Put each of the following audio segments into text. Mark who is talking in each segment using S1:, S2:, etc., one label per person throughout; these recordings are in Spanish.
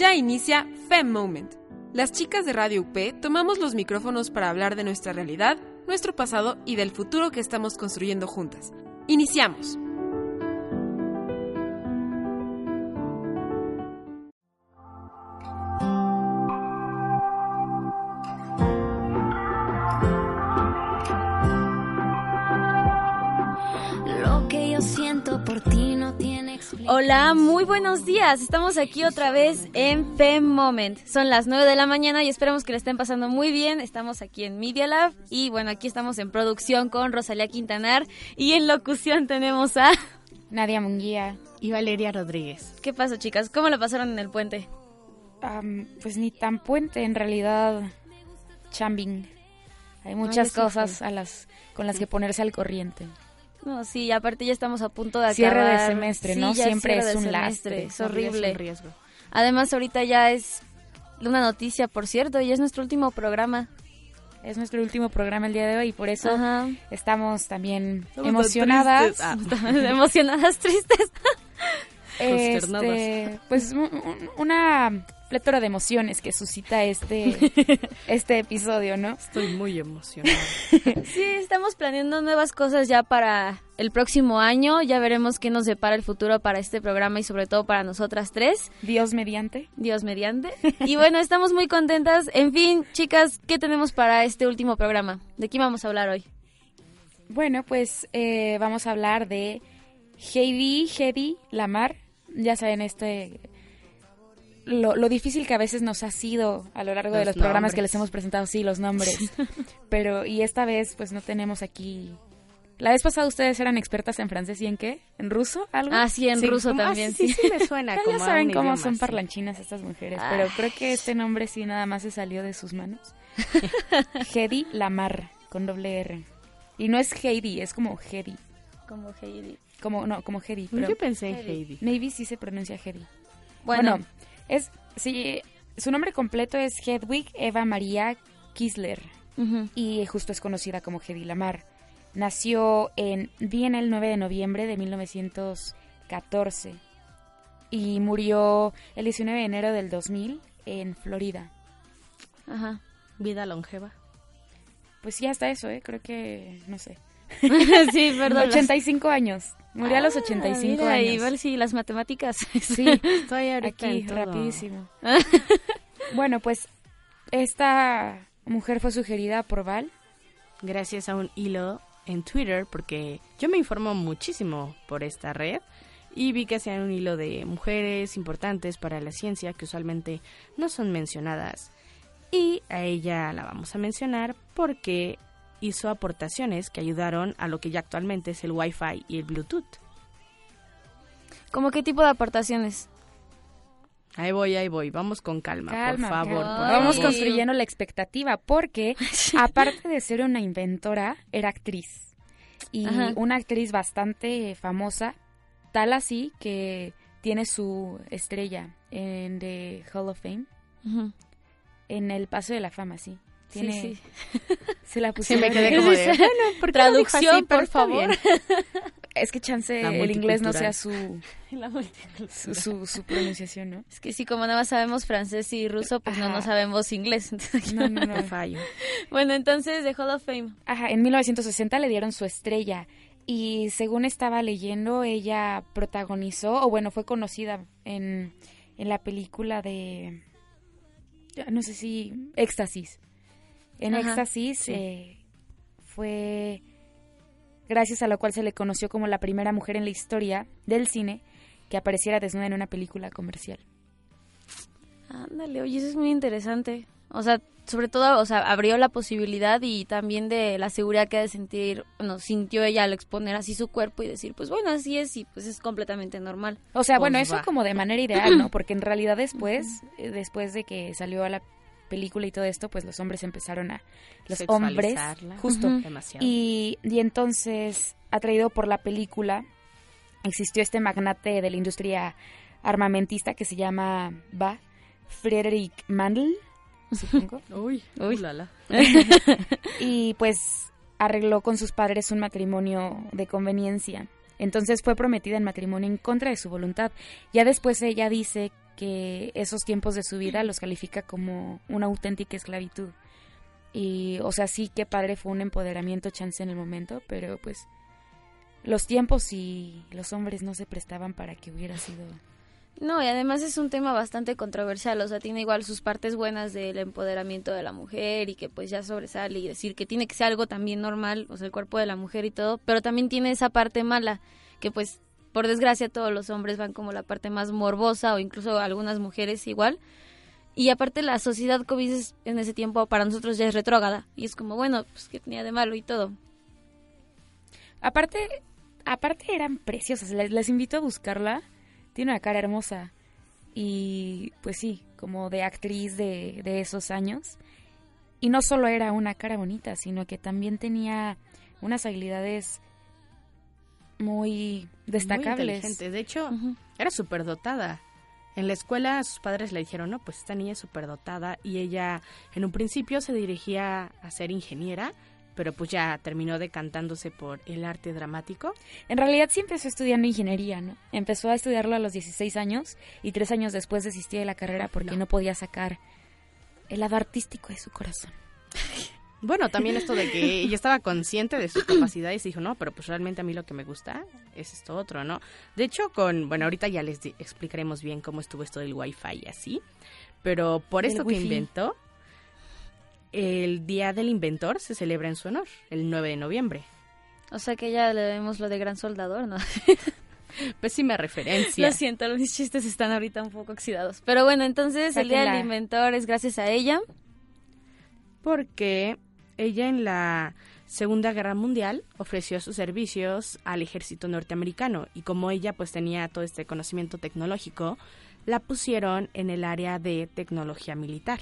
S1: Ya inicia Fem Moment. Las chicas de Radio UP tomamos los micrófonos para hablar de nuestra realidad, nuestro pasado y del futuro que estamos construyendo juntas. Iniciamos.
S2: Hola, muy buenos días. Estamos aquí otra vez en Fem Moment. Son las 9 de la mañana y esperamos que le estén pasando muy bien. Estamos aquí en Media Lab y bueno, aquí estamos en producción con Rosalía Quintanar y en locución tenemos a...
S3: Nadia Munguía.
S4: Y Valeria Rodríguez.
S2: ¿Qué pasó, chicas? ¿Cómo lo pasaron en el puente?
S3: Pues ni tan puente, en realidad, chambing. Hay muchas cosas a las con las que ponerse al corriente.
S2: No, sí, aparte ya estamos a punto de
S3: Cierre de
S2: acabar.
S3: semestre,
S2: Sí,
S3: ¿no?
S2: ya
S3: Siempre es
S2: de
S3: un
S2: semestre,
S3: lastre.
S2: Es horrible.
S4: Es un riesgo.
S2: Además, ahorita ya es una noticia, por cierto, y es nuestro último programa.
S3: Es nuestro último programa el día de hoy y por eso
S2: Ajá.
S3: estamos también
S4: Estamos
S3: emocionadas.
S4: tristes. Ah.
S2: Emocionadas, tristes.
S4: Consternadas.
S3: Este, pues un- un- una plétora de emociones que suscita este este episodio, ¿no?
S4: Estoy muy emocionada.
S2: Sí, estamos planeando nuevas cosas ya para el próximo año. Ya veremos qué nos depara el futuro para este programa y sobre todo para nosotras tres.
S3: Dios mediante.
S2: Dios mediante. Y bueno, estamos muy contentas. En fin, chicas, ¿qué tenemos para este último programa? ¿De qué vamos a hablar hoy?
S3: Bueno, pues eh, vamos a hablar de Heidi, Heidi Lamar. Ya saben, este lo, lo difícil que a veces nos ha sido a lo largo de
S4: Los
S3: los programas que
S4: nombres.
S3: les hemos presentado, sí, los nombres. Pero, y esta vez, pues no tenemos aquí. La vez pasada ustedes eran expertas en francés y en qué? ¿En ruso? ¿Algo?
S2: Ah, sí, en
S4: Sí,
S2: ruso
S4: como- ah,
S2: también.
S4: sí,
S2: sí.
S4: sí, me suena
S3: Ya,
S4: como
S3: ya
S4: a
S3: saben
S4: un
S3: cómo
S4: idioma,
S3: son
S4: sí.
S3: parlanchinas estas mujeres,
S2: Ah.
S3: pero creo que este nombre sí nada más se salió de sus manos. Heidi Lamar, con doble R. Y no es Heidi, es como Heidi.
S2: Como Heidi.
S3: Como, no, como Heidi. Pero
S4: Yo pensé en Heidi.
S3: maybe sí se pronuncia Heidi.
S2: Bueno,
S3: Bueno, es, sí, su nombre completo es Hedwig Eva María Kisler y justo es conocida como Hedy Lamar. Nació en Viena el 9 de noviembre de 1914 y murió el 19 de enero del 2000 en Florida.
S2: Ajá.
S4: Vida longeva.
S3: Pues ya está eso, ¿eh? Creo que, no sé.
S2: sí, perdón.
S3: 85 años. Murió a los
S2: Ah,
S3: 85
S2: mira,
S3: años.
S2: Igual sí, las matemáticas.
S3: Sí,
S4: Estoy ahorita
S3: aquí rapidísimo. bueno, pues esta mujer fue sugerida por Val.
S4: Gracias a un hilo en Twitter, porque yo me informo muchísimo por esta red y vi que hacían un hilo de mujeres importantes para la ciencia que usualmente no son mencionadas. Y a ella la vamos a mencionar porque hizo aportaciones que ayudaron a lo que ya actualmente es el Wi-Fi y el Bluetooth.
S2: ¿Cómo qué tipo de aportaciones?
S4: Ahí voy, ahí voy. Vamos con calma,
S3: Calma,
S4: por favor.
S3: calma.
S4: por
S2: Ay.
S3: Vamos construyendo la expectativa porque aparte de ser una inventora, era actriz. Y
S2: Ajá.
S3: una actriz bastante famosa, tal así que tiene su estrella en The Hall of Fame, en el Paso de la Fama, sí. Tiene,
S2: Sí, sí.
S3: Se la
S4: Sí,
S3: pusieron.
S4: me quedé como de, bueno, ¿por qué lo dijo
S2: Traducción,
S4: así?
S2: Por favor.
S3: Es que chance el inglés no sea su, su, su, su pronunciación, ¿no?
S2: Es que sí, como nada más sabemos francés y ruso, pues no,
S3: Ajá.
S2: no sabemos inglés. Entonces,
S3: No, no, no.
S4: Me fallo.
S2: bueno, entonces, de Hall of Fame.
S3: Ajá, en 1960 le dieron su estrella y según estaba leyendo, ella protagonizó, o bueno, fue conocida en, en la película de, no sé si, Éxtasis. En
S2: Ajá,
S3: Éxtasis
S2: sí.
S3: eh, fue gracias a lo cual se le conoció como la primera mujer en la historia del cine que apareciera desnuda en una película comercial.
S2: Ándale, oye, eso es muy interesante. O sea, sobre todo, o sea, abrió la posibilidad y también de la seguridad que ha de sentir, bueno, sintió ella al exponer así su cuerpo y decir, pues bueno, así es y pues es completamente normal.
S3: O sea, bueno,
S4: Pues
S3: eso
S4: va.
S3: como de manera ideal, ¿no? Porque en realidad después, eh, después de que salió a la película y todo esto, pues los hombres empezaron a... Los hombres, justo.
S4: Demasiado.
S3: Y, y entonces, atraído por la película, existió este magnate de la industria armamentista que se llama, va, Friedrich Mandl, supongo.
S4: Uy, uy, lala.
S3: y pues arregló con sus padres un matrimonio de conveniencia. Entonces fue prometida en matrimonio en contra de su voluntad. Ya después ella dice que esos tiempos de su vida los califica como una auténtica esclavitud. Y, o sea, sí que padre fue un empoderamiento chance en el momento, pero pues los tiempos y los hombres no se prestaban para que hubiera sido...
S2: No, y además es un tema bastante controversial, o sea, tiene igual sus partes buenas del empoderamiento de la mujer y que pues ya sobresale y decir que tiene que ser algo también normal, o sea, el cuerpo de la mujer y todo, pero también tiene esa parte mala, que pues por desgracia todos los hombres van como la parte más morbosa o incluso algunas mujeres igual. Y aparte la sociedad COVID es- en ese tiempo para nosotros ya es retrógrada y es como, bueno, pues que tenía de malo y todo.
S3: Aparte, aparte eran preciosas. Les, les invito a buscarla. Tiene una cara hermosa. Y pues sí, como de actriz de, de esos años. Y no solo era una cara bonita, sino que también tenía unas habilidades muy destacables.
S4: De hecho, era súper dotada. En la escuela sus padres le dijeron, no, pues esta niña es súper dotada y ella en un principio se dirigía a ser ingeniera, pero pues ya terminó decantándose por el arte dramático.
S3: En realidad sí empezó estudiando ingeniería, ¿no? Empezó a estudiarlo a los 16 años y tres años después desistió de la carrera porque
S4: No.
S3: no podía sacar el lado artístico de su corazón.
S4: Bueno, también esto de que ella estaba consciente de sus capacidades y dijo, no, pero pues realmente a mí lo que me gusta es esto otro, ¿no? De hecho, con, bueno, ahorita ya les explicaremos bien cómo estuvo esto del wifi y así, pero por esto que inventó, el Día del Inventor se celebra en su honor, el 9 de noviembre.
S2: O sea que ya le vemos lo de gran soldador, ¿no?
S4: Pésima referencia.
S2: Lo siento, mis chistes están ahorita un poco oxidados. Pero bueno, entonces el Día del Inventor es gracias a ella.
S4: porque ella en la Segunda Guerra Mundial ofreció sus servicios al ejército norteamericano y como ella pues tenía todo este conocimiento tecnológico, la pusieron en el área de tecnología militar.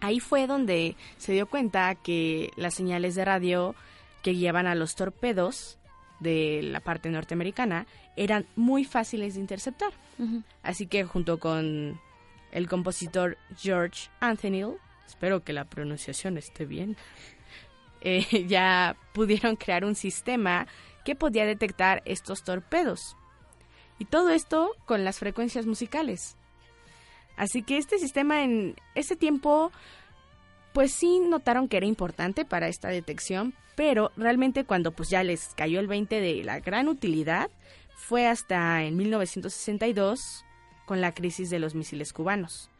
S4: Ahí fue donde se dio cuenta que las señales de radio que guiaban a los torpedos de la parte norteamericana eran muy fáciles de interceptar. Así que junto con el compositor George Anthony, espero que la pronunciación esté bien, eh, ya pudieron crear un sistema que podía detectar estos torpedos. Y todo esto con las frecuencias musicales. Así que este sistema en ese tiempo, pues sí notaron que era importante para esta detección, pero realmente cuando pues ya les cayó el 20 de la gran utilidad, fue hasta en 1962 con la crisis de los misiles cubanos,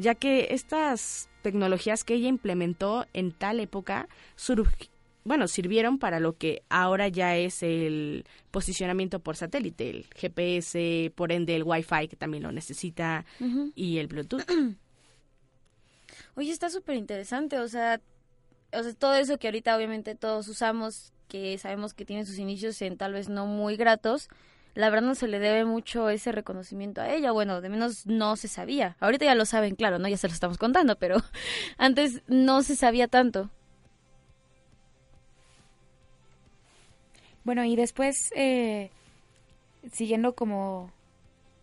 S4: ya que estas tecnologías que ella implementó en tal época bueno, sirvieron para lo que ahora ya es el posicionamiento por satélite, el GPS, por ende el Wi-Fi que también lo necesita y el Bluetooth.
S2: Oye, está súper interesante, o sea, o sea, todo eso que ahorita obviamente todos usamos, que sabemos que tiene sus inicios en tal vez no muy gratos, la verdad no se le debe mucho ese reconocimiento a ella, bueno, de menos no se sabía. Ahorita ya lo saben, claro, ¿no? Ya se lo estamos contando, pero antes no se sabía tanto.
S3: Bueno, y después, eh, siguiendo como...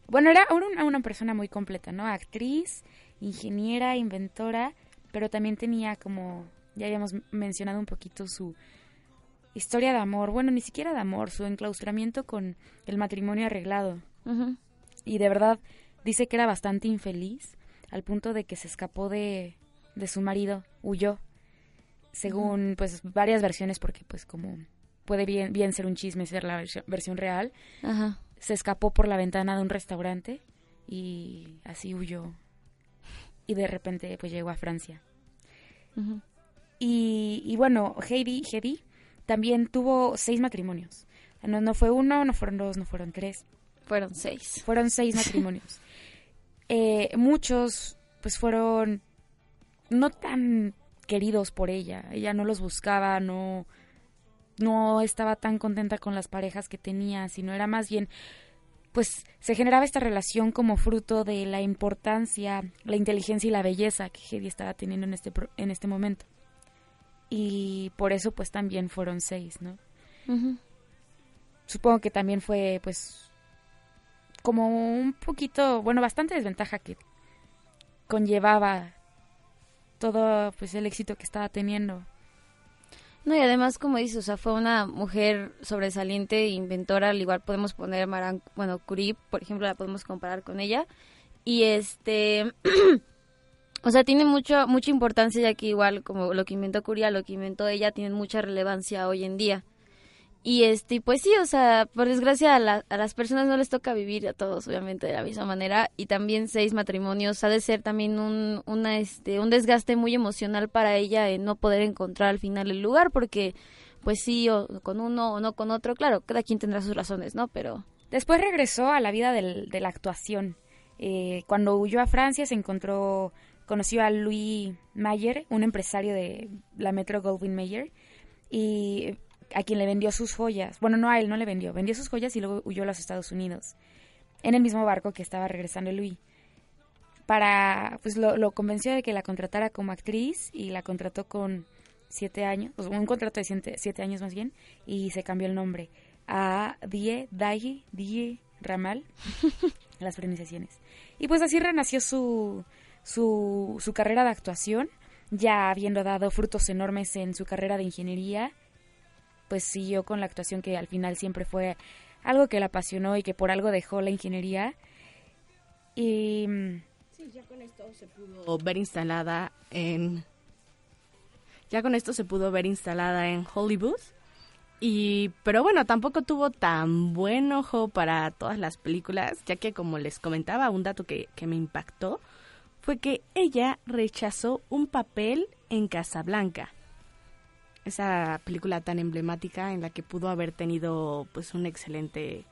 S3: Bueno, era una, una persona muy completa, ¿no? Actriz, ingeniera, inventora, pero también tenía como, ya habíamos mencionado un poquito su historia de amor, bueno, ni siquiera de amor, su enclaustramiento con el matrimonio arreglado. Y de verdad dice que era bastante infeliz, al punto de que se escapó de, de su marido, huyó, según pues varias versiones, porque pues como puede bien, bien ser un chisme, ser la versión, versión real,
S2: Ajá.
S3: se escapó por la ventana de un restaurante y así huyó. Y de repente pues llegó a Francia. Y, y bueno, Heidi, Heidi también tuvo seis matrimonios. No, no fue uno, no fueron dos, no fueron tres.
S2: Fueron seis.
S3: Fueron seis matrimonios. Eh, muchos, pues fueron no tan queridos por ella. Ella no los buscaba, no, no estaba tan contenta con las parejas que tenía, sino era más bien, pues se generaba esta relación como fruto de la importancia, la inteligencia y la belleza que Hedy estaba teniendo en este, en este momento. Y por eso pues también fueron seis, ¿no? Supongo que también fue pues como un poquito, bueno, bastante desventaja que conllevaba todo pues el éxito que estaba teniendo.
S2: No, y además, como dices, o sea, fue una mujer sobresaliente, e inventora, al igual podemos poner Maran, bueno, Curie, por ejemplo, la podemos comparar con ella. Y este, o sea, tiene mucho, mucha importancia ya que igual como lo que inventó Curie, lo que inventó ella, tiene mucha relevancia hoy en día. Y este, pues sí, o sea, por desgracia a, a, las personas no les toca vivir a todos, obviamente, de la misma manera. Y también seis matrimonios ha de ser también un, una, este, un desgaste muy emocional para ella en no poder encontrar al final el lugar, porque, pues sí, o con uno o no con otro, claro, cada quien tendrá sus razones, ¿no? Pero...
S3: Después regresó a la vida del, de la actuación. Eh, cuando huyó a Francia se encontró, conoció a Louis Mayer, un empresario de la Metro Goldwyn Mayer, y a quien le vendió sus joyas. Bueno, no a él, no le vendió. Vendió sus joyas y luego huyó a los Estados Unidos. En el mismo barco que estaba regresando Louis. Para, pues lo, convenció de que la contratara como actriz y la contrató con siete años, un contrato de siete, años más bien, y se cambió el nombre a Die, Dai, Die Ramal, las pronunciaciones. Y pues así renació su, su, su carrera de actuación, ya habiendo dado frutos enormes en su carrera de ingeniería pues siguió con la actuación que al final siempre fue algo que la apasionó y que por algo dejó la ingeniería. Y mm,
S4: sí, ya con esto se pudo ver instalada en ya con esto se pudo ver instalada en Hollywood. Y pero bueno, tampoco tuvo tan buen ojo para todas las películas, ya que como les comentaba, un dato que, que me impactó fue que ella rechazó un papel en Casablanca esa película tan emblemática en la que pudo haber tenido pues un excelente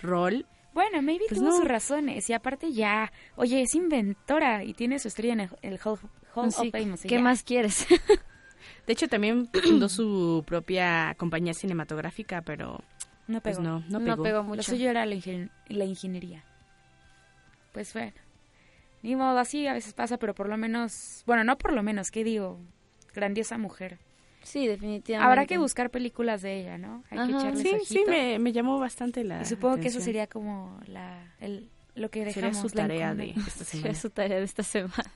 S4: rol.
S3: Bueno, maybe pues tuvo sus razones y aparte ya, oye, es inventora y tiene su estrella en el, Hall, of Fame.
S2: ¿Qué más quieres?
S4: de hecho, también fundó su propia compañía cinematográfica, pero
S3: no
S4: pues
S3: pegó.
S4: no, no, pegó.
S3: no pegó mucho. Lo suyo era la, ingeniería. Pues bueno, ni modo, así a veces pasa, pero por lo menos, bueno, no por lo menos, ¿qué digo? Grandiosa mujer.
S2: Sí, definitivamente.
S3: Habrá que buscar películas de ella, ¿no? Hay que echarles
S4: Sí, sí, me, me, llamó bastante la
S3: Y supongo que eso sería como la, el, lo que dejamos.
S4: Sería su tarea de esta semana.
S2: Sería su tarea de esta semana.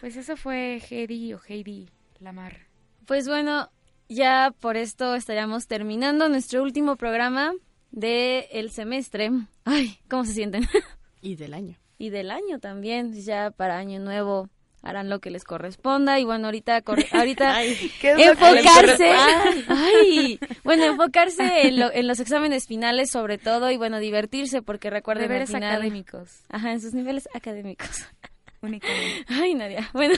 S3: Pues eso fue Heidi o Heidi Lamar.
S2: Pues bueno, ya por esto estaríamos terminando nuestro último programa del el semestre. Ay, ¿cómo se sienten?
S4: y del año.
S2: Y del año también, ya para año nuevo harán lo que les corresponda y bueno, ahorita ahorita enfocarse, ay, bueno, enfocarse en, en, los exámenes finales sobre todo y bueno, divertirse porque recuerden
S3: deberes académicos.
S2: Ajá, en sus niveles académicos. Únicamente. Ay, Nadia. Bueno,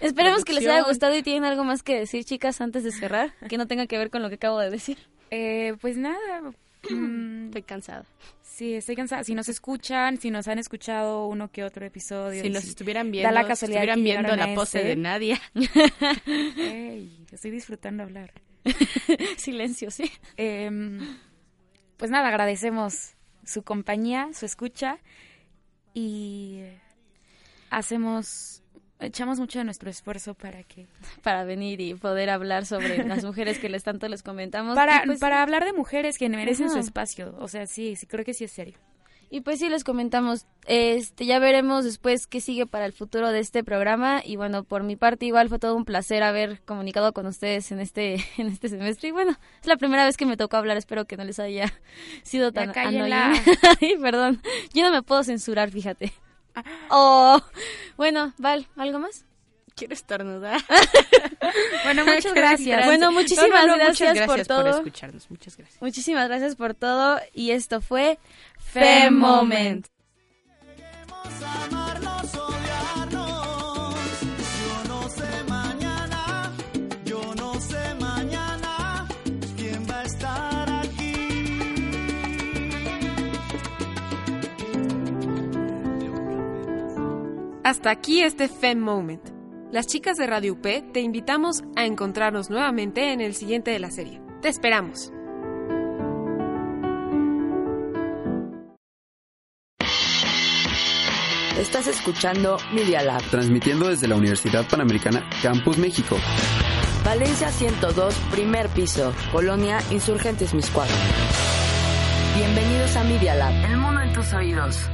S2: esperemos que les haya gustado y tienen algo más que decir, chicas, antes de cerrar, que no tenga que ver con lo que acabo de decir.
S3: Eh, pues nada,
S4: estoy cansada.
S3: Sí, estoy cansada. Si nos escuchan, si nos han escuchado uno que otro episodio.
S4: Si nos estuvieran viendo, la estuvieran viendo la pose de Nadia.
S3: estoy disfrutando hablar.
S2: Silencio, sí.
S3: Em, pues nada, agradecemos su compañía, su escucha y hacemos echamos mucho de nuestro esfuerzo para que
S2: para venir y poder hablar sobre las mujeres que les tanto les comentamos.
S3: Para
S2: pues
S3: para hablar de mujeres que merecen su espacio. O sea sí sí creo que sí es serio.
S2: Y pues sí les comentamos este ya veremos después qué sigue para el futuro de este programa. Y bueno por mi parte igual fue todo un placer haber comunicado con ustedes en este en este semestre. Y bueno es la primera vez que me tocó hablar espero que no les haya sido tan annoying. perdón. Yo no me puedo censurar fíjate Oh, bueno, Val, ¿algo más?
S4: Quiero estornudar.
S3: bueno, muchas gracias.
S2: Bueno, muchísimas gracias,
S4: gracias,
S2: por todo.
S4: escucharnos. Muchas gracias.
S2: Muchísimas gracias por todo y esto fue Fem Moment.
S1: Hasta aquí este Fem Moment. Las chicas de Radio UP te invitamos a encontrarnos nuevamente en el siguiente de la serie. Te esperamos.
S5: Estás escuchando Media Lab.
S6: Transmitiendo desde la Universidad Panamericana Campus México.
S5: Valencia 102, primer piso. Colonia Insurgentes Miscuadro. Bienvenidos a Media Lab. El mundo en tus oídos.